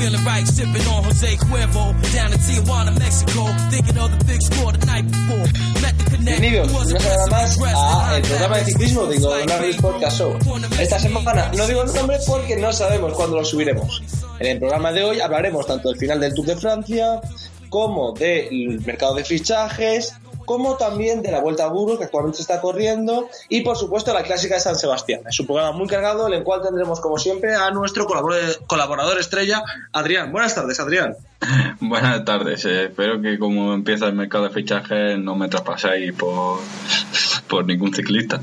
Feeling right, sipping on Jose Cuervo. Down in Tijuana, Mexico, thinking of the big score the night before. Met the connect. Bienvenidos una semana más a el programa de ciclismo de Ingobernables Podcast Show. Esta semana no digo el nombre porque no sabemos cuándo lo subiremos. En el programa de hoy hablaremos tanto del final del Tour de Francia como del mercado de fichajes como también de la Vuelta a Burgos que actualmente se está corriendo y por supuesto la clásica de San Sebastián. Es un programa muy cargado en el cual tendremos como siempre a nuestro colaborador, colaborador estrella Adrián. Buenas tardes Adrián. Buenas tardes, eh, espero que como empieza el mercado de fichajes no me traspaséis por, por ningún ciclista.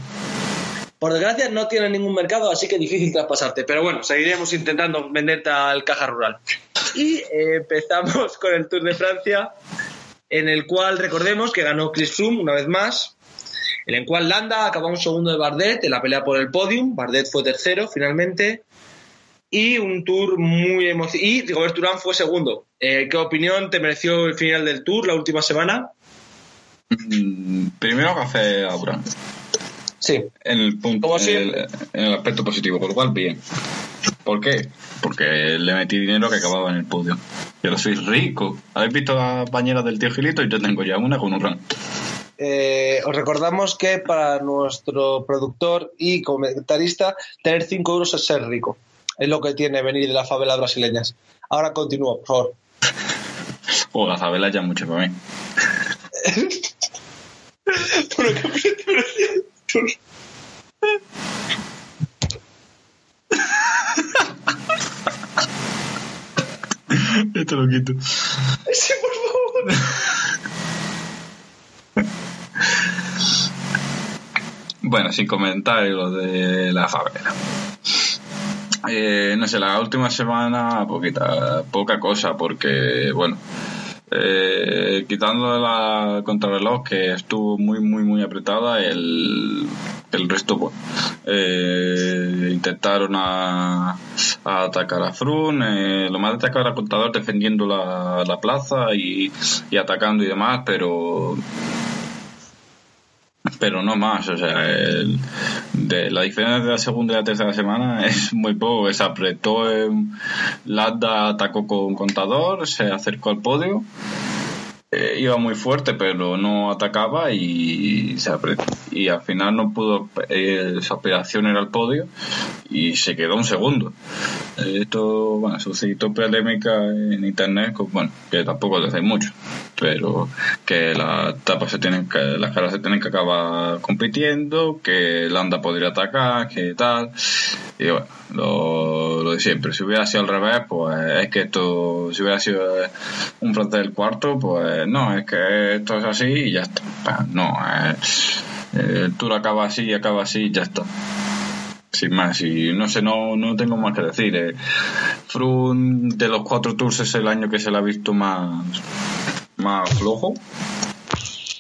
Por desgracia no tiene ningún mercado, así que difícil traspasarte. Pero bueno, seguiremos intentando venderte al caja rural. Y eh, empezamos con el Tour de Francia, en el cual recordemos que ganó Chris Froome una vez más, en el cual Landa acabó un segundo de Bardet en la pelea por el podium. Bardet fue tercero finalmente. Y un tour muy emocionante. Y Rigobert Urán fue segundo. Eh, ¿Qué opinión te mereció el final del tour la última semana? Mm, Primero café a Urán. Sí. En el punto, en el, en el aspecto positivo, por lo cual bien. ¿Por qué? Porque le metí dinero que acababa en el podio. Yo soy rico. ¿Habéis visto las bañeras del tío Gilito? Yo tengo ya una con un ran. Eh, os recordamos que para nuestro productor y comentarista, tener 5 euros es ser rico. Es lo que tiene venir de las favelas brasileñas. Ahora continúa, por favor. O la favela ya mucho para mí. Pero qué precio. Esto lo quito. Sí, por favor. Bueno, sin comentar lo de la favela. Eh, no sé, la última semana poquita, poca cosa porque, bueno, eh, quitando la contrarreloj que estuvo muy, muy, muy apretada, el, el resto, bueno, eh, intentaron a, atacar a Frun, eh, lo más destacado era Contador defendiendo la, la plaza y, y atacando y demás, pero pero no más, o sea, el- de la diferencia de la segunda y la tercera semana es muy poco, se apretó, en- Landa atacó con contador, se acercó al podio, eh, iba muy fuerte pero no atacaba y se y al final no pudo, eh, su aspiración era el podio y se quedó un segundo. Eh, Esto, bueno, suscitó polémica en internet, pues, bueno, que tampoco le hace mucho, pero que las tapas se tienen que, las caras se tienen que acabar compitiendo, que Landa podría atacar, que tal, y bueno, lo, lo de siempre. Si hubiera sido al revés, pues es que esto, si hubiera sido eh, un francés del cuarto, pues no, es que esto es así y ya está. No, eh, el tour acaba así acaba así y ya está sin más y no sé no no tengo más que decir eh. Froome de los cuatro tours es el año que se le ha visto más más flojo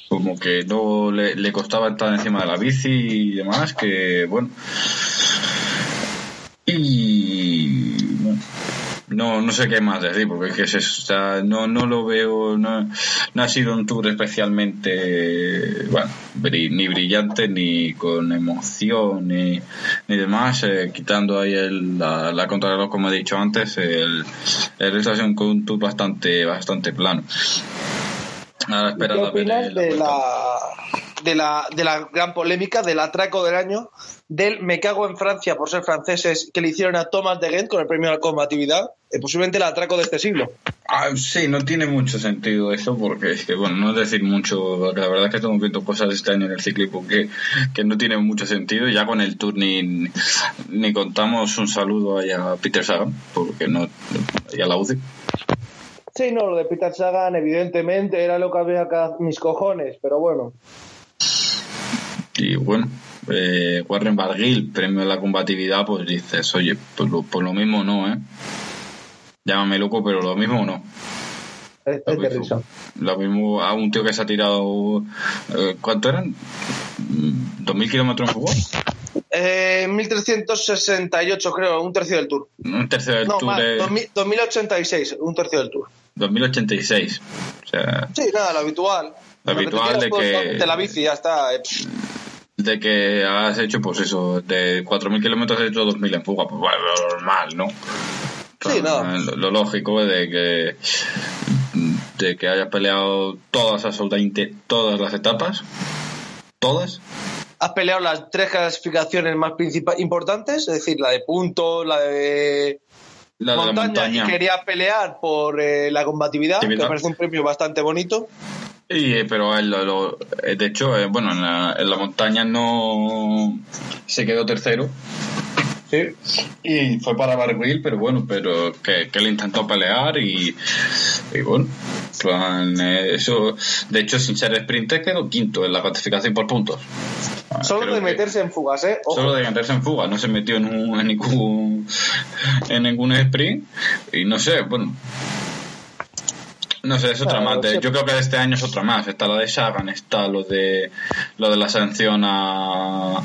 como que no le, le costaba estar encima de la bici y demás que bueno y bueno, no, no sé qué más decir, porque es que o sea, no, no lo veo, no, no ha sido un tour especialmente, bueno, ni brillante, ni con emoción, ni, ni demás, eh, quitando ahí el, la, la contrarreloj, como he dicho antes, el, el resto ha sido un, tour bastante, bastante plano. Ahora ¿Qué opinas la de la, de, la, de la gran polémica del atraco del año del me cago en Francia por ser franceses que le hicieron a Thomas de Ghent con el premio a la combatividad? Eh, posiblemente el atraco de este siglo. Ah, sí, no tiene mucho sentido eso porque es que, bueno, no es decir mucho, porque la verdad es que estamos viendo cosas este año en el ciclismo que, que no tienen mucho sentido. Ya con el Tour ni, ni contamos un saludo ahí a Peter Sagan, porque no, y a la UCI. Sí, no, lo de Peter Sagan, evidentemente, era lo que había acá mis cojones, pero bueno. Y bueno, eh, Warren Barguil, premio de la combatividad, pues dices, oye, pues lo, pues lo mismo no, ¿eh? Llámame loco, pero lo mismo no. Es, Lo es mismo, risa. lo mismo a un tío que se ha tirado. eh, ¿Cuánto eran? ¿2.000 kilómetros en fútbol? Eh, 1368, creo, un tercio del tour. Un tercio del No, tour más, es 2000 2086, un tercio del tour. 2086. O sea, Sí, nada, lo habitual. Lo te habitual de que- De la bici, ya está. Eh, de que has hecho, pues eso, de 4.000 kilómetros has hecho 2.000 en fuga. Pues bueno, lo normal, ¿no? Sí, no. Lo, lo lógico es de que de que hayas peleado todas absolutamente todas las etapas todas Has peleado las tres clasificaciones más importantes, es decir, la de puntos, la de la de la montaña, montaña y quería pelear por eh, la combatividad, que me parece un premio bastante bonito. Y eh, pero él lo- lo- eh, de hecho eh, bueno en la, en la montaña no se quedó tercero Sí. y fue para Barguil pero bueno pero que, que él intentó pelear y, y bueno plan, eh, eso de hecho sin ser sprinter quedó quinto en la clasificación por puntos Ah, Solo de meterse en fugas, ¿eh? Ojo. Solo de meterse en fuga, no se metió en, un, en ningún en ningún sprint y no sé, bueno. No sé, es otra Claro, más. de-. Yo creo que este año es otra más. Está la de Sagan, está lo de lo de la sanción a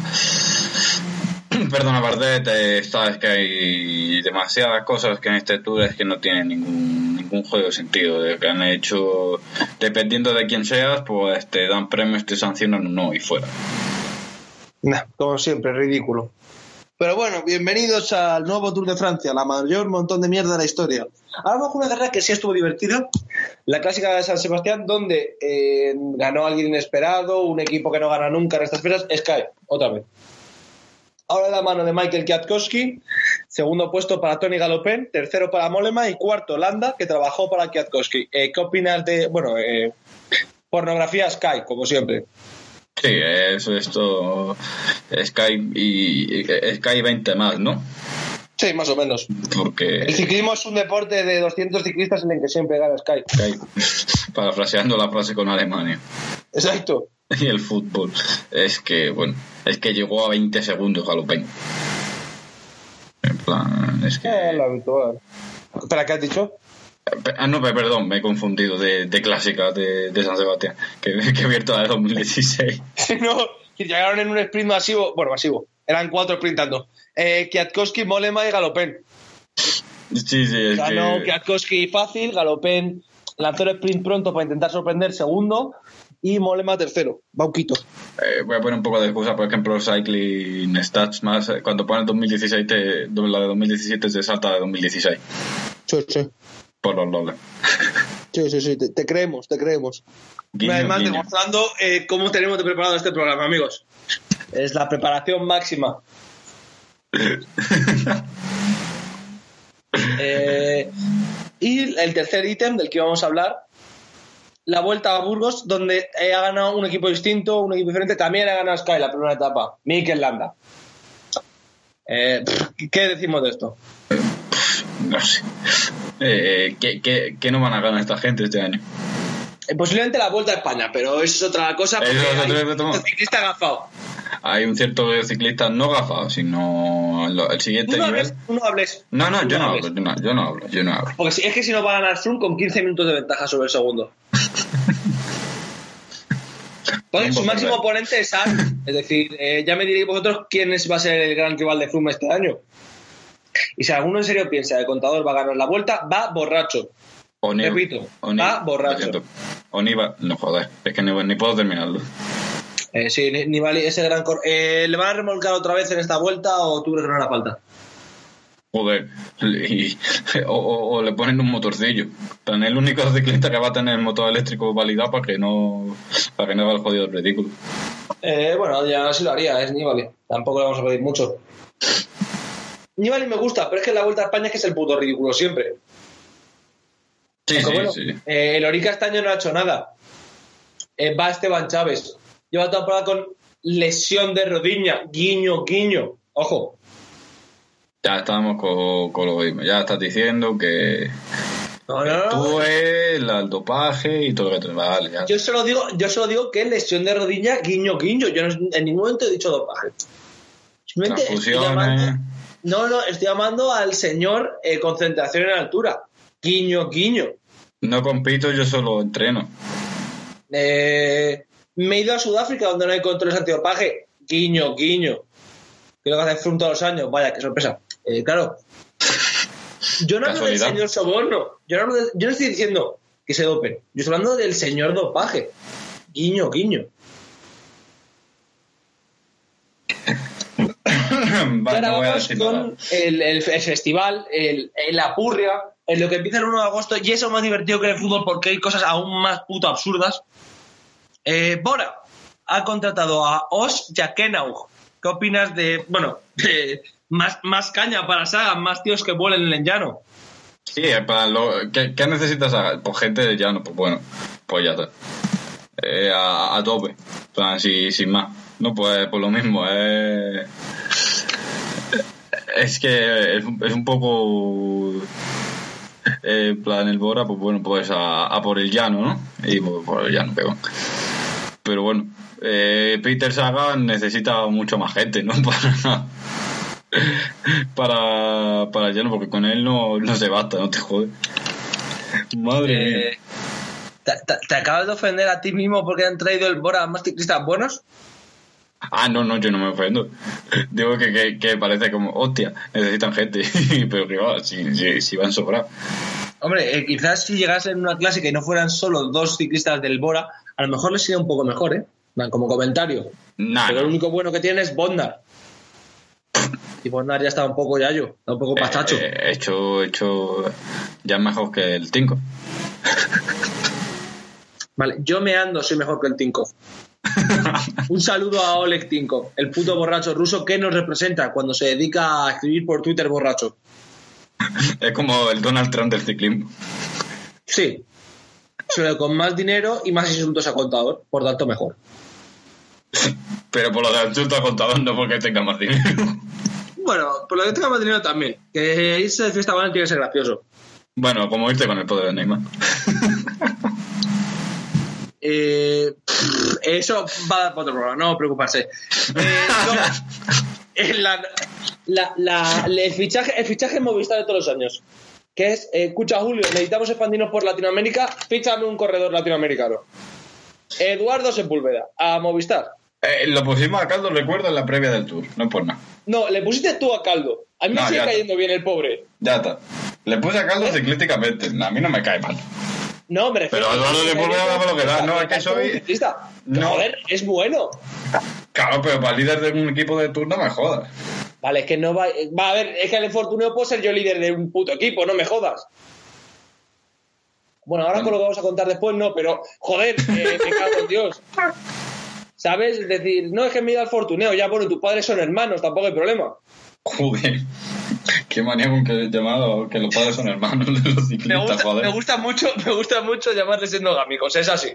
perdona Bardet, eh, sabes que hay demasiadas cosas que en este tour es que no tienen ningún ningún juego de sentido, de que han hecho dependiendo de quién seas, pues te dan premios, te sancionan o no y fuera. Nah, como siempre, ridículo. Pero bueno, bienvenidos al nuevo Tour de Francia, la mayor montón de mierda de la historia. Vamos con una carrera que sí estuvo divertida, la clásica de San Sebastián, donde eh, ganó alguien inesperado, un equipo que no gana nunca en estas fechas, Sky, otra vez. Ahora la mano de Michael Kwiatkowski, segundo puesto para Tony Galopin, tercero para Molema y cuarto Landa, que trabajó para Kwiatkowski. Eh, ¿Qué opinas de, bueno, eh, pornografía Sky, como siempre? Sí, es esto Sky y- Sky 20 más, ¿no? Sí, más o menos. Porque El ciclismo es un deporte de 200 ciclistas en el que siempre gana Sky. Parafraseando la frase con Alemania Exacto. y el fútbol, es que, bueno, es que llegó a 20 segundos Galopin. En plan, es que... Eh, lo habitual. ¿Espera, qué has dicho? Ah, no, pe- perdón, me he confundido de, de clásica de, de San Sebastián, que, que he abierto la de 2016. no, que llegaron en un sprint masivo. Bueno, masivo. Eran cuatro sprintando. Eh, Kwiatkowski, Molema y Galopin. Sí, sí, es Ganó que... Kwiatkowski fácil, Galopin lanzó el sprint pronto para intentar sorprender segundo y Molema tercero. Bauquito. Eh, voy a poner un poco de excusa, por ejemplo, Cycling Stats más, eh, cuando pones 2016, te, la de 2017 te salta de 2016, Sí, sí. por los loles. Sí, sí, sí. Te, te creemos, te creemos. Guiño, Además, guiño. demostrando eh, cómo tenemos de preparado este programa, amigos. Es la preparación máxima. Eh, y el tercer ítem del que vamos a hablar, la vuelta a Burgos, donde ha ganado un equipo distinto, un equipo diferente. También ha ganado Sky la primera etapa, Mikel Landa. Eh, ¿Qué decimos de esto? No sé. Eh, ¿qué, qué, qué no van a ganar esta gente este año? Eh, posiblemente la vuelta a España, pero eso es otra cosa. Porque es hay un ciclista agafado. Hay un cierto ciclista no gafado, sino lo- el siguiente Tú no nivel. hables, tú no hables. No, no, Tú yo no hablo, yo no, yo no hablo, yo no hablo. Porque si, es que si no va a ganar Zoom con 15 minutos de ventaja sobre el segundo. Su máximo oponente es Art. Es decir, eh, ya me diréis vosotros quién es, va a ser el gran rival de Froome este año. Y si alguno en serio piensa que el contador va a ganar la vuelta, va borracho. Oni- Repito, Oni- va borracho. Oni va- no joder, es que ni, ni puedo terminarlo. Eh, sí, Ni- Nibali, ese gran... cor- Eh, ¿Le van a remolcar otra vez en esta vuelta o tú crees que no hará falta? Joder, y- o, o- o le ponen un motorcillo. Tan el único ciclista que va a tener el motor eléctrico validado para que no para que no haga el jodido ridículo. Eh, bueno, ya sí lo haría, es Nibali. Tampoco le vamos a pedir mucho. Nibali me gusta, pero es que la Vuelta a España es que es el puto ridículo siempre. Sí, sí, bueno, sí. eh, el Orica este año no ha hecho nada. Eh, va Esteban Chávez. Lleva toda temporada con lesión de rodilla. Guiño, guiño. Ojo. Ya estamos con, con lo mismo. Ya estás diciendo que, No, no, no. Tú es el dopaje y todo lo que te vale. ya. Yo solo digo, yo solo digo que lesión de rodilla, guiño, guiño. Yo no- en ningún momento he dicho dopaje. Simplemente estoy llamando, no, no, estoy llamando al señor eh, concentración en altura. Guiño, guiño. No compito, yo solo entreno. Eh, me he ido a Sudáfrica donde no hay controles antidopaje. Guiño, guiño. Lo que hace Froome todos los años. Vaya, qué sorpresa. Eh, claro. Yo no hablo del señor soborno. Yo no, hablo de- yo no estoy diciendo que se dopen. Yo estoy hablando del señor dopaje. Guiño, guiño. Vale, ahora no voy a vamos con el, el- el festival, el, el- la purria, en lo que empieza el 1 de agosto, y eso es más divertido que el fútbol porque hay cosas aún más puto absurdas. Eh, Bora ha contratado a Os Jakenaug. ¿Qué opinas de, bueno, más, más caña para Sagan, más tíos que vuelen en el llano? Sí, eh, para lo, ¿qué, qué necesitas? hacer? Pues gente de llano, pues bueno, pues ya está. Eh, a, a tope, plan, si- sin más. No, pues, pues lo mismo, eh, es que es, un- poco... eh, plan, el Bora, pues bueno, pues a, a por el llano, ¿no? Y pues, por el llano, pegón. Pero bueno, eh, Peter Sagan necesita mucho más gente, ¿no? Para, para, para el llano, porque con él no, no se basta, no te jode. Madre mía. Eh, ¿te, te- te acabas de ofender a ti mismo porque han traído el Bora más ciclistas buenos? Ah, no, no, yo no me ofendo. Digo que, que, que parece como, hostia, necesitan gente. Pero que va, si, si, si van sobrados. Hombre, eh, quizás si llegasen en una clase que no fueran solo dos ciclistas del Bora, a lo mejor les iría un poco mejor, ¿eh? Como comentario. Nah, Pero lo no. único bueno que tiene es Bondar. Y Bondar ya está un poco yayo, está un poco pastacho. Eh, eh, hecho, hecho ya es mejor que el Tinko. Vale, yo me ando, soy mejor que el Tinko. un saludo a Oleg Tinko, el puto borracho ruso que nos representa cuando se dedica a escribir por Twitter borracho. Es como el Donald Trump del ciclismo. Sí. Solo con más dinero y más insultos a contador, por tanto mejor. Pero por lo de insulto a contador, no porque tenga más dinero. Bueno, por lo que tenga más dinero también. Que irse de fiesta bueno tiene que ser gracioso. Bueno, como irte con el poder de Neymar. Eh, eso va a dar para otro programa, no preocuparse. Eh, no, eh, la- la- la- el, fichaje, el fichaje Movistar de todos los años, que es, eh, escucha Julio, necesitamos expandirnos por Latinoamérica, fíchame un corredor latinoamericano. Eduardo Sepúlveda, a Movistar. Eh, lo pusimos a caldo, recuerdo, en la previa del tour. No por nada. No, le pusiste tú a caldo. A mí me No, sigue ya está. cayendo bien el pobre. Ya está. Le puse a caldo ciclísticamente. A mí no me cae mal. No, me refiero Pero Eduardo Sepúlveda dame lo que da, no, es que soy-. No. Joder, es bueno. Claro, pero para líder de un equipo de tour no me jodas. Vale, es que no va. Va a ver, es que el infortunio puedo ser yo líder de un puto equipo, no me jodas. Bueno, ahora con lo que vamos a contar después, no, pero joder, eh, me cago en Dios. ¿Sabes? Es decir, no es que me da el fortuneo, ya bueno, tus padres son hermanos, tampoco hay problema. Joder. Qué manía con que llamado que los padres son hermanos de los Me ciclistas, gusta, joder. me gusta mucho, me gusta mucho llamarles endogámicos, es así.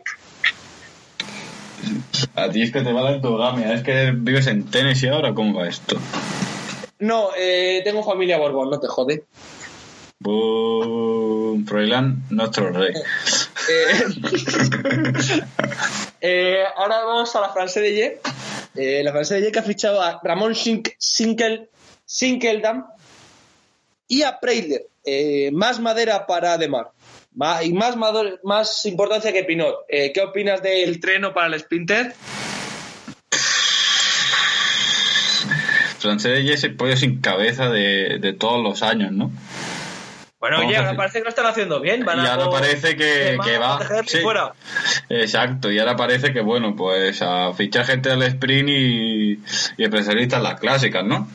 A ti es que te va la endogamia. Es que vives en Tennessee ahora, ¿cómo va esto? No, eh, tengo familia Borbón, no te jode. Boom, Froilán, nuestro rey. Eh, eh, ahora vamos a la France de Ye. Eh, la France de Ye que ha fichado a Ramón Sink- Sinkel, Sinkeldam y a Preiler. Eh, más madera para Ademar. Ma- y más, más importancia que Pinot. Eh, ¿Qué opinas del treno para el Sprinter? Francés y ese pollo sin cabeza de, de todos los años, ¿no? Bueno, oye, ahora parece que lo están haciendo bien. Van y ahora parece que, que va. sí. fuera. Exacto, y ahora parece que, bueno, pues a fichar gente del sprint y, y especialistas las clásicas, ¿no?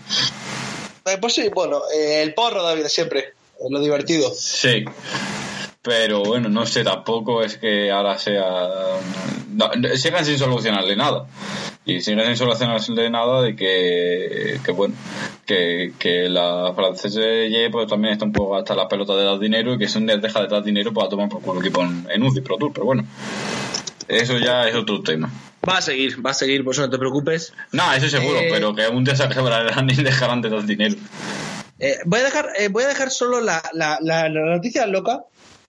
Eh, pues sí, bueno, eh, el porro David siempre. Es lo divertido. Sí. Pero bueno, no sé, tampoco es que ahora sea. No, sigan sin solucionarle nada. Y sigan sin solucionarle nada de que, que bueno, que, que la francesa pues también está un poco hasta la pelota de dar dinero y que si un día deja de dar dinero para tomar por culo equipo en, en UCI Pro Tour, pero bueno. Eso ya es otro tema. Va a seguir, va a seguir, por eso no te preocupes. No, eso seguro, Eh, pero que un día se quebrarán y dejarán de dar dinero. Eh, voy, a dejar, eh, voy a dejar solo la, la- la- la noticia loca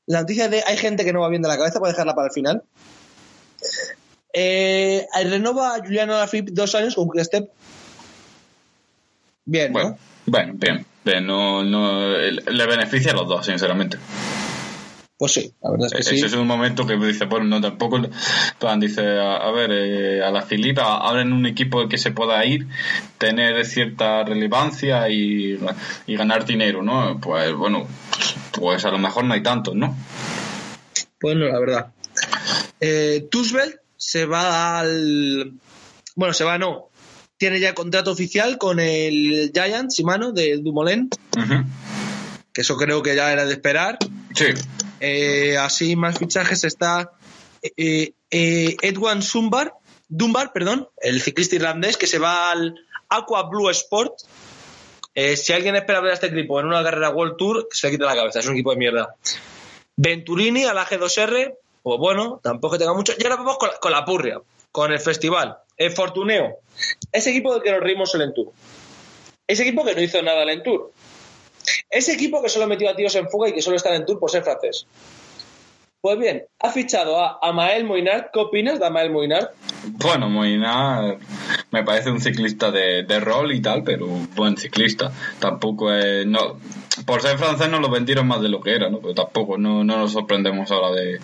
La noticia de hay gente que no va bien de la cabeza, voy a dejarla para el final. Eh, renova a Juliano Alaphilippe dos años con Quick Step. Bien, Bueno, ¿no? bueno, bien. Bien, no, no, le beneficia a los dos, sinceramente. Pues sí, la verdad es que Ese sí. es un momento que dice, bueno, no tampoco. Plan, dice, a, a ver, eh, a la Filipa, ahora en un equipo que se pueda ir, tener cierta relevancia y, y ganar dinero, ¿no? Pues bueno, pues a lo mejor no hay tantos, ¿no? Pues no, la verdad. Eh, se va al. Bueno, se va, no. Tiene ya contrato oficial con el Giant, Simano, de Dumoulin, que eso creo que ya era de esperar. Sí, Eh, así, más fichajes está eh, eh, Edwan Dunbar, perdón, el ciclista irlandés que se va al Aqua Blue Sport. Eh, si alguien espera ver a este equipo en una carrera World Tour, se le quite la cabeza, es un equipo de mierda. Venturini a la G2R, pues bueno, tampoco tenga mucho. Y ahora vamos con la, con purria, con el festival. El Fortuneo, ese equipo del que nos reímos en el Tour. Ese equipo que no hizo nada el Tour. Ese equipo que solo metió a tíos en fuga y que solo está en Tour por ser francés. Pues bien, ha fichado a Amael Moinard. ¿Qué opinas de Amael Moinard? bueno, Moina me parece un ciclista de, de rol y tal, pero buen ciclista. Tampoco es. No, por ser francés no lo vendieron más de lo que era, ¿no? Pero tampoco no, no nos sorprendemos ahora de,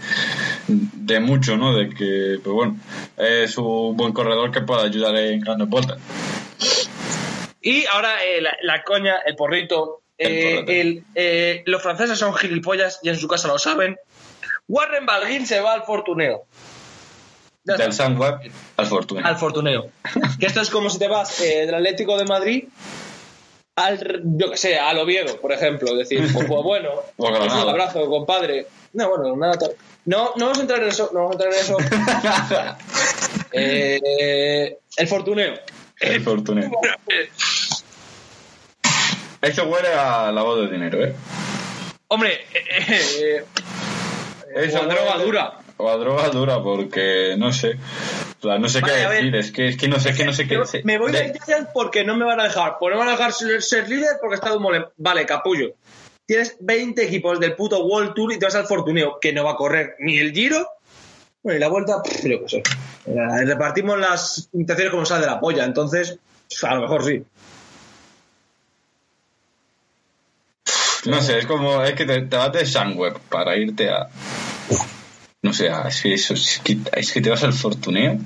de mucho, ¿no? De que, pues bueno, es un buen corredor que puede ayudar en grandes vueltas. Y ahora eh, la, la coña, el porrito. Eh, el, eh, los franceses son gilipollas y en su casa lo saben. Warren Balguin se va al Fortuneo. Ya Del. Sunweb al Fortuna. Al Fortuneo. que esto es como si te vas eh, del Atlético de Madrid al, yo que sé, al Oviedo, por ejemplo. Decir, pues, pues bueno, pues un abrazo, compadre. No, bueno, nada. No, no vamos a entrar en eso. No vamos a entrar en eso. Eh, el Fortuneo. el Fortuna. Eso huele a lavado de dinero, ¿eh? Hombre, eh, eh, Eso o a droga dura. O a droga dura, porque no sé. No sé Vale, qué decir. Es que, es que no sé, que no sé qué decir. Me voy De- del porque no me van a dejar. Pues no me van a dejar ser, ser líder porque está Dumoulin. Vale, capullo. Tienes 20 equipos del puto World Tour y te vas al Fortuneo, que no va a correr ni el Giro, bueno, y la vuelta, pff, yo qué sé. Repartimos las intenciones como sale de la polla, entonces, a lo mejor sí. No sé, es como. Es que te, te vas de Sunweb para irte a. No sé, a- es que, eso, es, que, es que te vas al Fortuneo.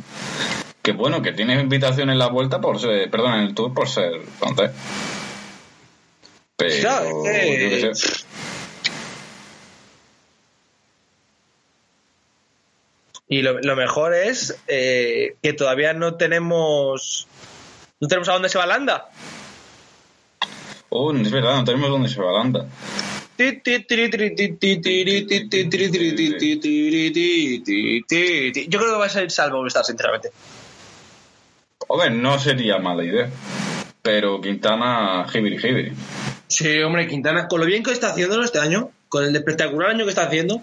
Que bueno, que tienes invitación en la vuelta por ser. Perdón, en el tour por ser francés. Pero. Yo qué sé. Y lo, lo mejor es eh, que todavía no tenemos. No tenemos a dónde se va Landa. Oh, es verdad, no tenemos dónde se va Landa. Yo creo que va a ser salvo estar, sinceramente. Hombre, no sería mala idea. Pero Quintana, Hibiri Hibiri. Sí, hombre, Quintana, con lo bien que está haciéndolo este año, con el espectacular año que está haciendo.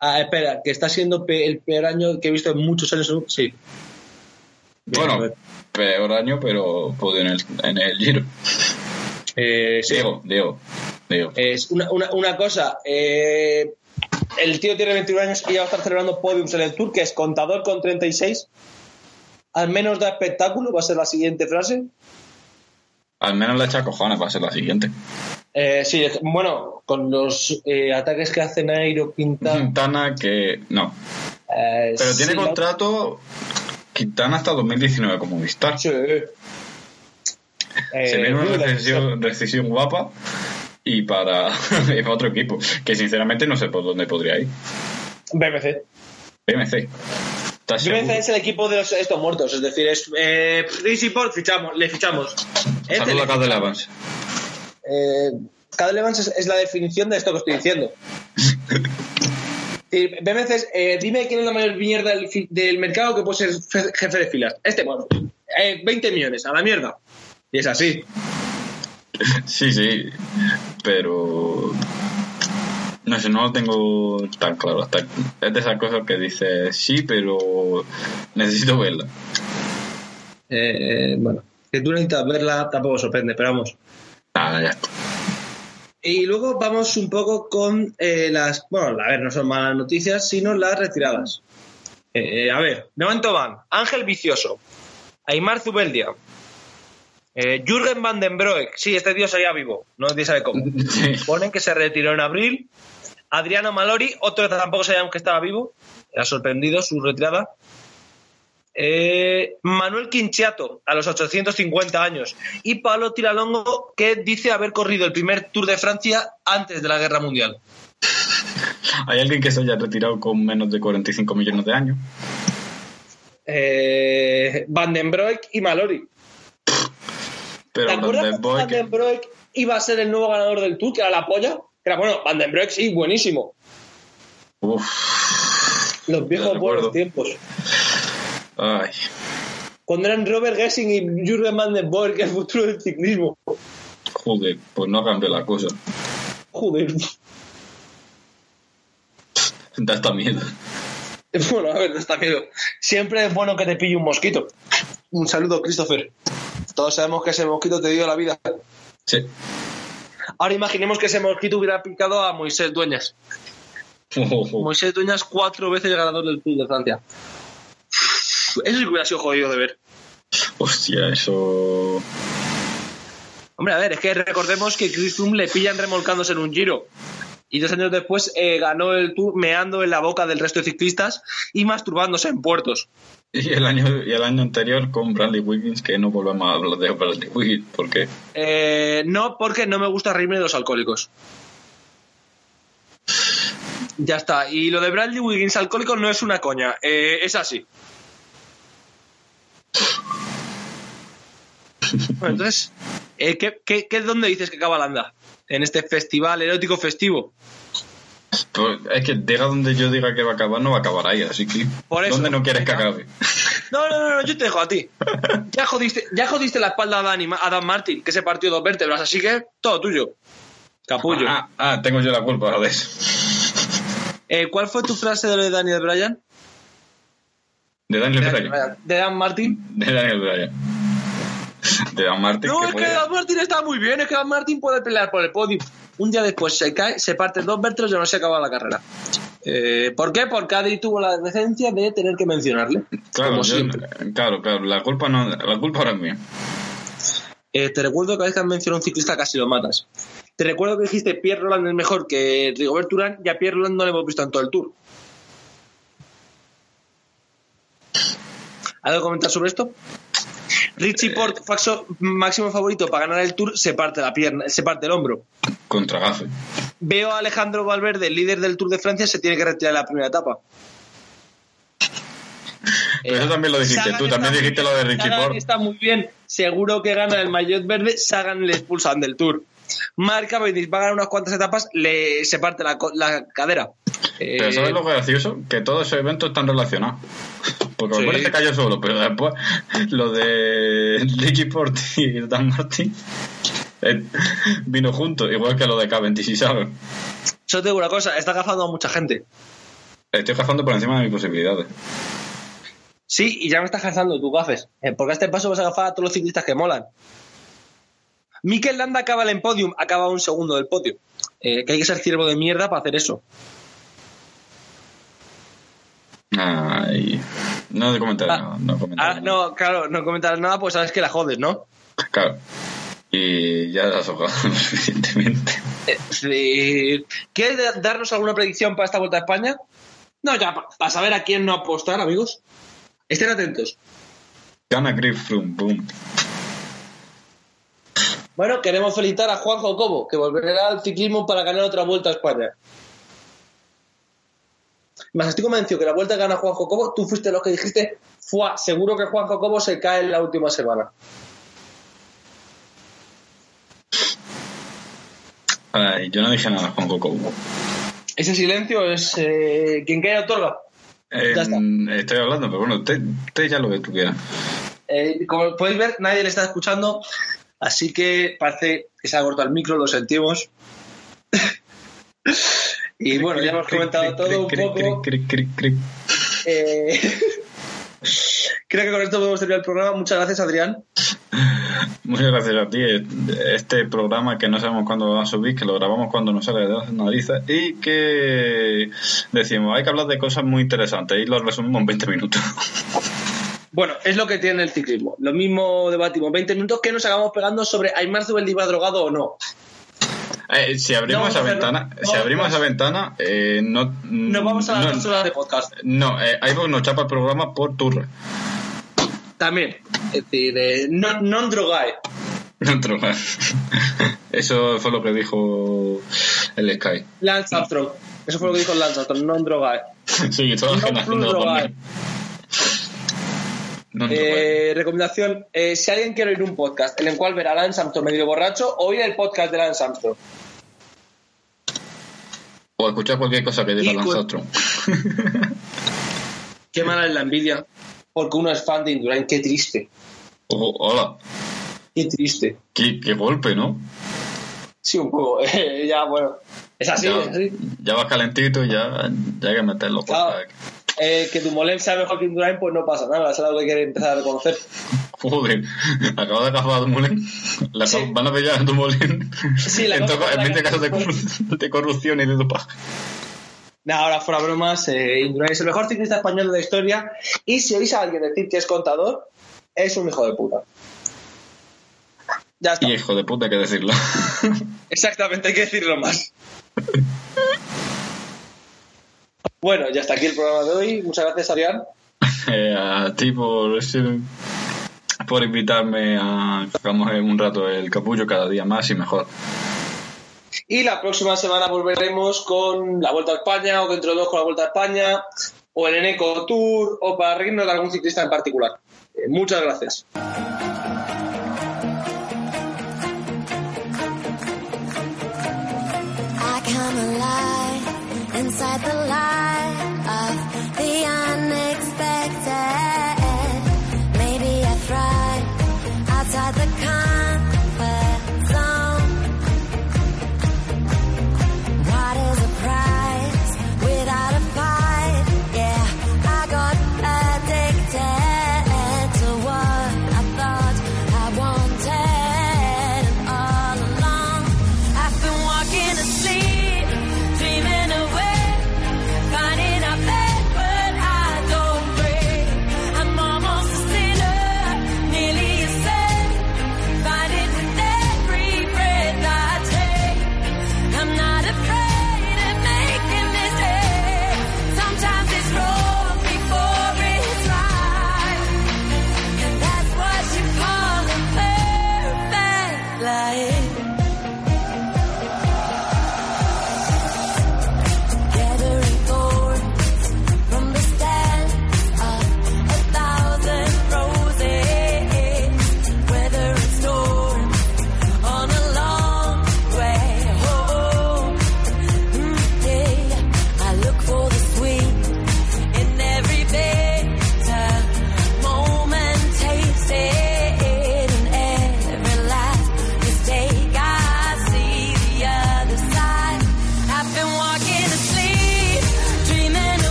Ah, espera, que está siendo el peor año que he visto en muchos años. Sí. Bueno, peor año, pero en el, en el Giro. Eh, sí. Diego, Diego, Diego. Es una, una, una cosa. eh, el tío tiene 21 años y ya va a estar celebrando podiums en el Tour, que es contador con 36. Al menos da espectáculo, va a ser la siguiente frase. Al menos le echa cojones, va a ser la siguiente. Eh, sí, bueno, con los eh, ataques que hace Nairo, Quintana. Quintana que no. eh, Pero tiene sí, contrato Quintana hasta 2019 como Vistar. Sí. Eh, Se viene una recesión, recesión guapa y para, y para otro equipo. Que sinceramente no sé por dónde podría ir. BMC. ¿Estás BBC seguro? es el equipo de los, estos muertos, es decir, es eh, fichamos, le fichamos. Este Saluda a Cadel fichamos. Evans. Eh, Cadel Evans es, es la definición de esto que estoy diciendo. Es, eh, dime quién es la mayor mierda del, del mercado que puede ser fe- jefe de filas. Este, bueno, eh, 20 millones, a la mierda. Y es así. Sí, sí. Pero. No sé, no lo tengo tan claro. Hasta, es de esas cosas que dices sí, pero necesito verla. Eh, bueno, que tú necesitas verla tampoco sorprende, pero vamos. Ah, ya está. Y luego vamos un poco con eh, las. Bueno, a ver, no son malas noticias, sino las retiradas. Eh, eh, a ver, de momento van Ángel Vicioso, Aymar Zubeldia, eh, Jürgen van den Broek. Sí, este tío seguía vivo, no nadie sabe cómo. Sí. Ponen que se retiró en abril. Adriano Malori, otro que tampoco sabíamos que estaba vivo. Era sorprendido su retirada. Eh, Manuel Quinchiato, a los 850 años. Y Pablo Tiralongo, que dice haber corrido el primer Tour de Francia antes de la Guerra Mundial. ¿Hay alguien que se haya retirado con menos de 45 millones de años? Eh, Van den Broek y Malori. Pero ¿Te acuerdas Van que den Van den Broek iba a ser el nuevo ganador del Tour, que era la polla? Que era bueno, Van den Broek sí, buenísimo. Uf, Los viejos buenos tiempos. ay, Cuando eran Robert Gessing y Jürgen Van den Broek, el futuro del ciclismo. joder, pues no cambió la cosa. Joder. Da hasta miedo. Bueno, a ver, no está miedo. Siempre es bueno que te pille un mosquito. Un saludo, Christopher. Todos sabemos que ese mosquito te dio la vida. Sí. Ahora imaginemos que ese mosquito hubiera picado a Moisés Dueñas. Moisés Dueñas cuatro veces ganador del Tour de Francia. Eso sí que hubiera sido jodido de ver. Hostia, eso. Hombre, a ver, es que recordemos que Chris Froome le pillan remolcándose en un giro. Y dos años después eh, ganó el Tour meando en la boca del resto de ciclistas y masturbándose en puertos. Y el año, y el año anterior con Bradley Wiggins, que no volvemos a hablar de Bradley Wiggins, porque Eh, no, porque no me gusta reírme de los alcohólicos. Ya está. Y lo de Bradley Wiggins alcohólico no es una coña. eh, es así. Bueno, entonces, ¿qué, qué, qué- dónde dices que acaba la anda? En este festival erótico festivo. pues, es que diga donde yo diga que va a acabar, no va a acabar ahí, así que Por eso. ¿dónde no quieres que acabe? No, no, no, no, yo te dejo a ti. Ya jodiste, ya jodiste la espalda a Dani, a Dan Martin, que se partió dos vértebras, así que todo tuyo. Capullo. Ah, ah, tengo yo la culpa ahora de eso. Eh, ¿Cuál fue tu frase de lo de Daniel Bryan? De Daniel Bryan. de Dan Martin. De Daniel Bryan. De Dan Martin. No, que es que Dan Martin está muy bien, es que Dan Martin puede pelear por el podio. Un día después se cae, se parte dos vértebras y no se acaba la carrera. Eh, ¿Por qué? Porque Adri tuvo la decencia de tener que mencionarle. Claro, como yo- siempre. claro, claro, la culpa no, la culpa ahora es mía. Eh, te recuerdo que cada vez que has mencionado a un ciclista casi lo matas. Te recuerdo que dijiste Pierre Roland es mejor que Rigobert Urán y a Pierre Roland no le hemos visto en todo el tour. ¿Algo que comentar sobre esto? Richie Port, faxo- máximo favorito para ganar el tour, se parte la pierna, se parte el hombro. Contra Gafe. Veo a Alejandro Valverde, líder del Tour de Francia, se tiene que retirar la primera etapa. Pero eso también lo dijiste Sagan tú, también dijiste bien, lo de Richie Sagan Port. está muy bien. Seguro que gana el maillot verde, Sagan le expulsan del Tour. Mark Cavendish va a ganar unas cuantas etapas, le se parte la, la cadera. Pero Eh, ¿sabes lo gracioso? Que todos esos eventos están relacionados. Porque Sí. Valverde se cayó solo, pero después lo de Ricky Porte y Dan Martin eh, vino junto, igual que lo de Cavendish y Sagan. Yo te digo una cosa, está gafando a mucha gente. Estoy cazando por encima de mis posibilidades. Sí, y ya me estás gafando tú gafes. Eh, porque a este paso vas a gafar a todos los ciclistas que molan. Mikel Landa acaba en podium, acaba un segundo del podio. Eh, que hay que ser ciervo de mierda para hacer eso. Ay, no de comentar Ah. nada. No comentaré Ah, nada. no, claro, no comentarás nada, pues sabes que la jodes, ¿no? Claro. Y ya has ahogado suficientemente. Sí. ¿Quieres da- darnos alguna predicción para esta vuelta a España? No, ya, para saber a quién no apostar, amigos. Estén atentos. Gana Griff boom. Bueno, queremos felicitar a Juanjo Cobo, que volverá al ciclismo para ganar otra vuelta a España. Más estoy convencido que la vuelta gana Juanjo Cobo. Tú fuiste los que dijiste, fue seguro que Juanjo Cobo se cae en la última semana. Ay, yo no dije nada, Juan Coco. Ese silencio es eh, quien cae otorga. Eh, Ya está. estoy hablando, pero bueno, usted, usted ya lo que tú quieras. Eh, como podéis ver, nadie le está escuchando, así que parece que se ha cortado el micro, lo sentimos. y bueno, ya hemos comentado todo un poco. Eh, creo que con esto podemos terminar el programa. Muchas gracias, Adrián. Muchas gracias a ti. Este programa que no sabemos cuándo lo vamos a subir, que lo grabamos cuando nos sale de las narices y que decimos, hay que hablar de cosas muy interesantes y lo resumimos en 20 minutos. Bueno, es lo que tiene el ciclismo. Lo mismo debatimos 20 minutos que nos hagamos pegando sobre ¿hay más de va drogado o no? Eh, si abrimos esa ventana, si abrimos esa ventana, eh, no. Nos vamos a las horas de podcast. No, eh, nos chapa el programa por turra. También. Es decir, eh, no, non drogae. Non drogae. Eso fue lo que dijo el Sky. Lance Armstrong. Eso fue lo que dijo Lance Armstrong, non drogae. sí, plus drogae. Eh, recomendación, eh, si alguien quiere oír un podcast en el cual ver a Lance Armstrong medio borracho, oír el podcast de Lance Armstrong. O escuchar cualquier cosa que diga Lance Armstrong. Qué mala es la envidia, porque uno es fan de Indurain, qué triste. Oh, hola. Qué triste. Qué, qué golpe, ¿no? Sí, un poco. ya, bueno. Es así, ya, es así. Ya vas calentito y ya, ya hay que meterlo. Claro. Eh, que Dumoulin sea mejor que Indurain, pues no pasa nada, es algo que quiere empezar a reconocer. Joder, acaba de acabar Dumoulin. La Sí. Van a pillar a Dumoulin Sí, la en, en la 20 que- casos de, corru- de corrupción y de dopaje. Nada, ahora fuera bromas, eh, Indurain es el mejor ciclista español de la historia y si oís a alguien decir que es contador, es un hijo de puta. Ya está. Y hijo de puta, hay que decirlo. Exactamente, hay que decirlo más. Bueno, ya está aquí el programa de hoy. Muchas gracias, Arián. Eh, a ti por, por invitarme a que hagamos un rato el capullo cada día más y mejor. Y la próxima semana volveremos con la Vuelta a España, o dentro de dos con la Vuelta a España, o el Eneco Tour, o para reírnos de algún ciclista en particular. Eh, muchas gracias. I come alive inside the light.